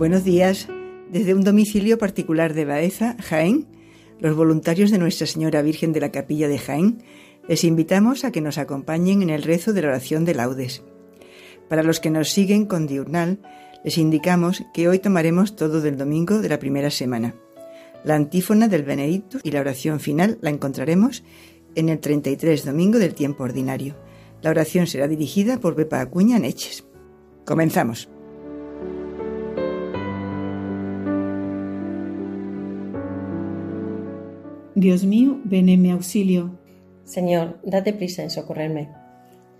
Buenos días. Desde un domicilio particular de Baeza, Jaén, los voluntarios de Nuestra Señora Virgen de la Capilla de Jaén les invitamos a que nos acompañen en el rezo de la oración de laudes. Para los que nos siguen con diurnal, les indicamos que hoy tomaremos todo del domingo de la primera semana. La antífona del Benedictus y la oración final la encontraremos en el 33 domingo del tiempo ordinario. La oración será dirigida por Pepa Acuña Neches. Comenzamos. Dios mío, ven en mi auxilio. Señor, date prisa en socorrerme.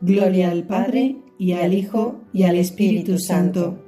Gloria al Padre, y al Hijo, y al Espíritu Santo,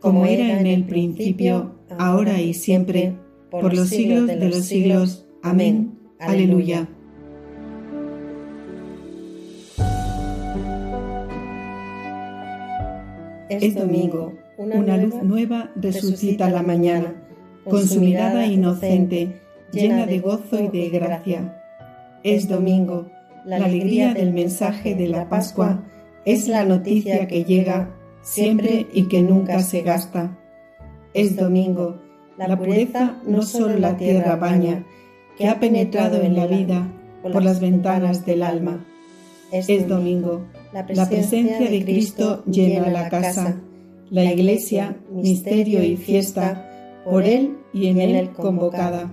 como era en el principio, ahora y siempre, por los siglos de los siglos. Amén. Aleluya. Es domingo, una luz nueva resucita la mañana, con su mirada inocente llena de gozo y de gracia. Es domingo, la alegría del mensaje de la Pascua es la noticia que llega siempre y que nunca se gasta. Es domingo, la pureza no solo la tierra baña, que ha penetrado en la vida por las ventanas del alma. Es domingo, la presencia de Cristo llena la casa, la iglesia, misterio y fiesta, por Él y en Él convocada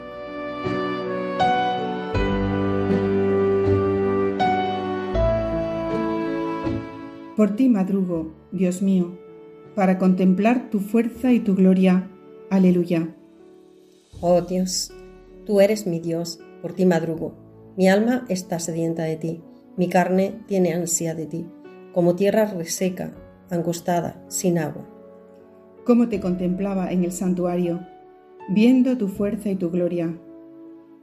Por ti madrugo, Dios mío, para contemplar tu fuerza y tu gloria. Aleluya. Oh Dios, tú eres mi Dios, por ti madrugo. Mi alma está sedienta de ti, mi carne tiene ansia de ti, como tierra reseca, angostada, sin agua. Cómo te contemplaba en el santuario, viendo tu fuerza y tu gloria.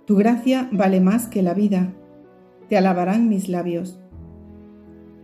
Tu gracia vale más que la vida. Te alabarán mis labios.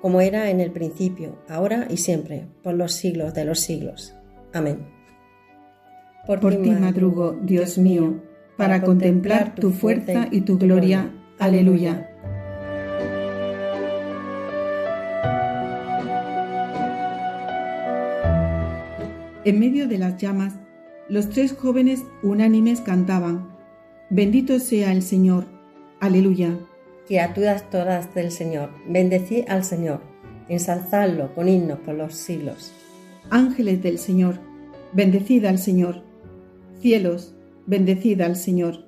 como era en el principio, ahora y siempre, por los siglos de los siglos. Amén. Por, ti madrugo, Dios mío, para contemplar tu fuerza y tu gloria. Aleluya. En medio de las llamas, los tres jóvenes unánimes cantaban, Bendito sea el Señor. Aleluya criaturas todas del Señor, bendecid al Señor, ensalzadlo con himnos por los siglos. Ángeles del Señor, bendecid al Señor. Cielos, bendecid al Señor.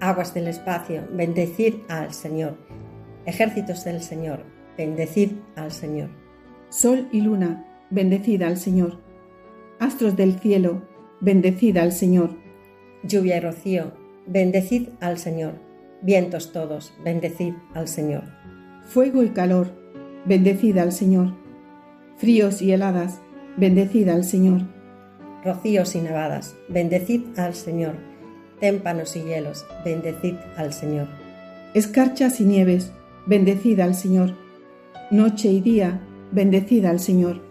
Aguas del espacio, bendecid al Señor. Ejércitos del Señor, bendecid al Señor. Sol y luna, bendecid al Señor. Astros del cielo, bendecid al Señor. Lluvia y rocío, bendecid al Señor Vientos todos, bendecid al Señor. Fuego y calor, bendecid al Señor. Fríos y heladas, bendecid al Señor. Rocíos y nevadas, bendecid al Señor. témpanos y hielos, bendecid al Señor. Escarchas y nieves, bendecid al Señor. Noche y día, bendecid al Señor.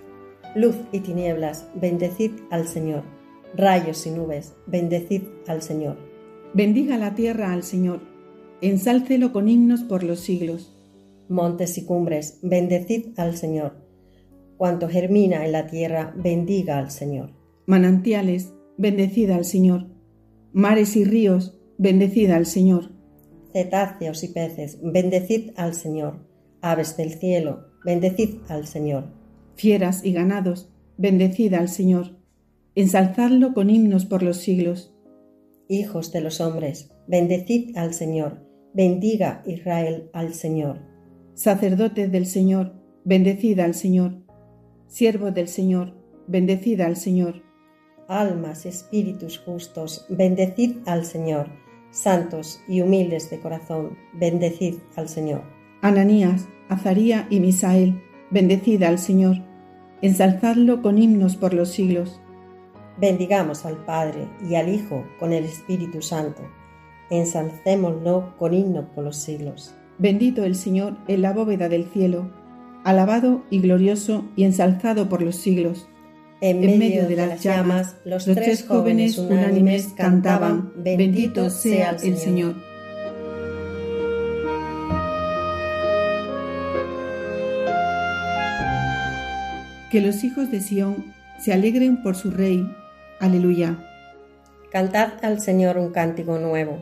Luz y tinieblas, bendecid al Señor. Rayos y nubes, bendecid al Señor. Bendiga la tierra al Señor, ensálcelo con himnos por los siglos. Montes y cumbres, bendecid al Señor. Cuanto germina en la tierra, bendiga al Señor. Manantiales, bendecid al Señor. Mares y ríos, bendecid al Señor. Cetáceos y peces, bendecid al Señor. Aves del cielo, bendecid al Señor. Fieras y ganados, bendecid al Señor. Ensalzadlo con himnos por los siglos. Hijos de los hombres, bendecid al Señor. Bendiga Israel al Señor. Sacerdotes del Señor, bendecid al Señor. Siervos del Señor, bendecid al Señor. Almas espíritus justos, bendecid al Señor. Santos y humildes de corazón, bendecid al Señor. Ananías, Azaría y Misael, bendecid al Señor. Ensalzadlo con himnos por los siglos. Bendigamos al Padre y al Hijo con el Espíritu Santo. Ensalcémoslo con himno por los siglos. Bendito el Señor en la bóveda del cielo, alabado y glorioso y ensalzado por los siglos. En medio, de, las llamas, los, tres jóvenes unánimes cantaban, Bendito sea el Señor. Que los hijos de Sión se alegren por su Rey, Aleluya. Cantad al Señor un cántico nuevo.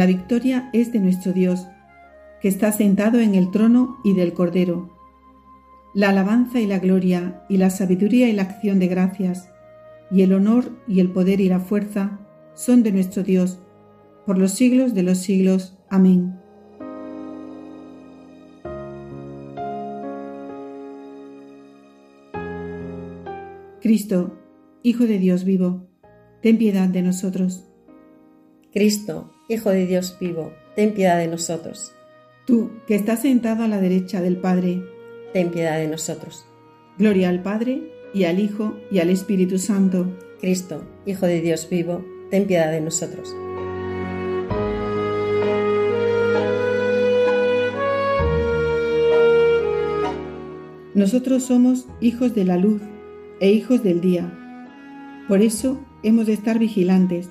La victoria es de nuestro Dios, que está sentado en el trono y del Cordero. La alabanza y la gloria y la sabiduría y la acción de gracias, y el honor y el poder y la fuerza son de nuestro Dios, por los siglos de los siglos. Amén. Cristo, Hijo de Dios vivo, ten piedad de nosotros. Cristo, Hijo de Dios vivo, ten piedad de nosotros. Tú, que estás sentado a la derecha del Padre, ten piedad de nosotros. Gloria al Padre, y al Hijo, y al Espíritu Santo. Cristo, Hijo de Dios vivo, ten piedad de nosotros. Nosotros somos hijos de la luz e hijos del día. Por eso hemos de estar vigilantes,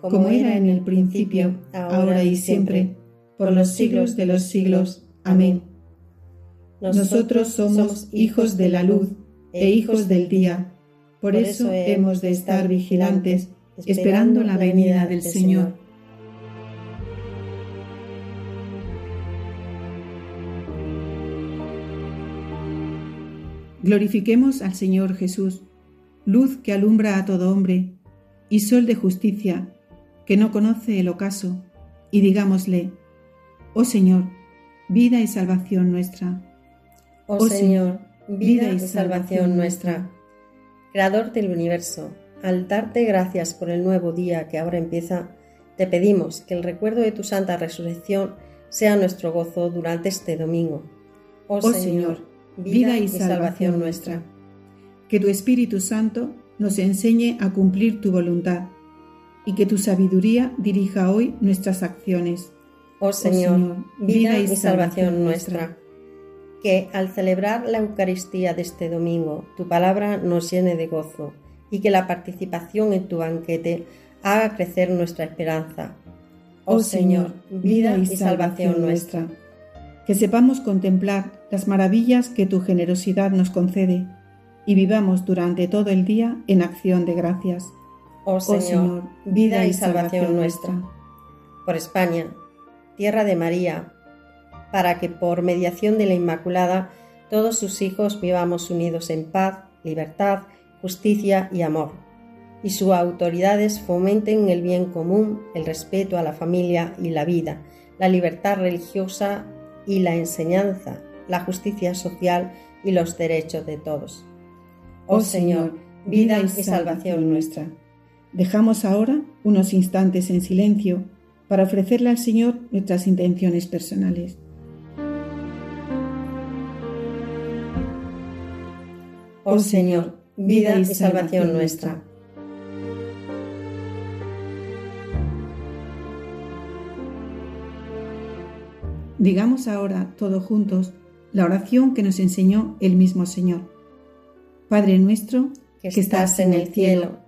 como era en el principio, ahora y siempre, por los siglos de los siglos. Amén. Nosotros somos hijos de la luz e hijos del día. Por eso hemos de estar vigilantes, esperando la venida del Señor. Glorifiquemos al Señor Jesús, luz que alumbra a todo hombre, y sol de justicia, que no conoce el ocaso, y digámosle, Oh Señor, vida y salvación nuestra. Oh Señor, vida y salvación nuestra. Creador del universo, al darte gracias por el nuevo día que ahora empieza, te pedimos que el recuerdo de tu santa resurrección sea nuestro gozo durante este domingo. Oh, oh Señor, vida y salvación nuestra. Que tu Espíritu Santo nos enseñe a cumplir tu voluntad y que tu sabiduría dirija hoy nuestras acciones. Oh, oh Señor, vida y salvación nuestra. Que al celebrar la Eucaristía de este domingo tu palabra nos llene de gozo y que la participación en tu banquete haga crecer nuestra esperanza. Oh, oh Señor, vida y salvación nuestra que sepamos contemplar las maravillas que tu generosidad nos concede y vivamos durante todo el día en acción de gracias. Oh, oh Señor, vida y salvación nuestra. Por España, tierra de María, para que por mediación de la Inmaculada todos sus hijos vivamos unidos en paz, libertad, justicia y amor, y sus autoridades fomenten el bien común, el respeto a la familia y la vida, la libertad religiosa y la enseñanza, la justicia social y los derechos de todos. Oh, oh Señor, vida y salvación nuestra. Dejamos ahora unos instantes en silencio para ofrecerle al Señor nuestras intenciones personales. Oh Señor, vida y salvación nuestra. Digamos ahora, todos juntos, la oración que nos enseñó el mismo Señor. Padre nuestro, que estás en el cielo,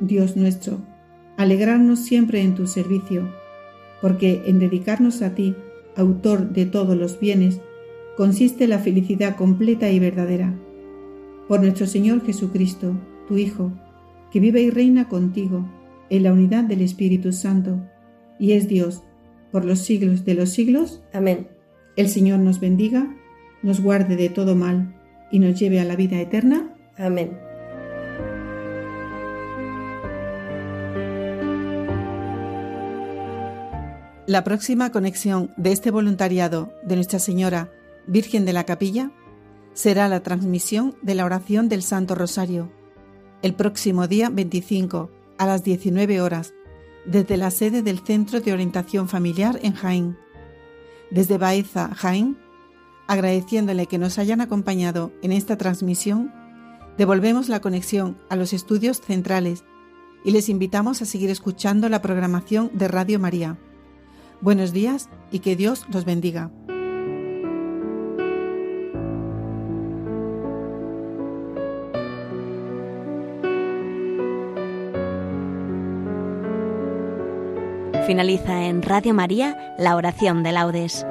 Dios nuestro, alegrarnos siempre en tu servicio, porque en dedicarnos a ti, autor de todos los bienes, consiste la felicidad completa y verdadera. Por nuestro Señor Jesucristo, tu Hijo, que vive y reina contigo en la unidad del Espíritu Santo, y es Dios por los siglos de los siglos. Amén. El Señor nos bendiga, nos guarde de todo mal y nos lleve a la vida eterna. Amén. La próxima conexión de este voluntariado de Nuestra Señora Virgen de la Capilla será la transmisión de la oración del Santo Rosario el próximo día 25 a las 19 horas desde la sede del Centro de Orientación Familiar en Jaén. Desde Baeza, Jaén, agradeciéndole que nos hayan acompañado en esta transmisión, devolvemos la conexión a los estudios centrales y les invitamos a seguir escuchando la programación de Radio María Buenos días y que Dios los bendiga. Finaliza en Radio María la oración de laudes.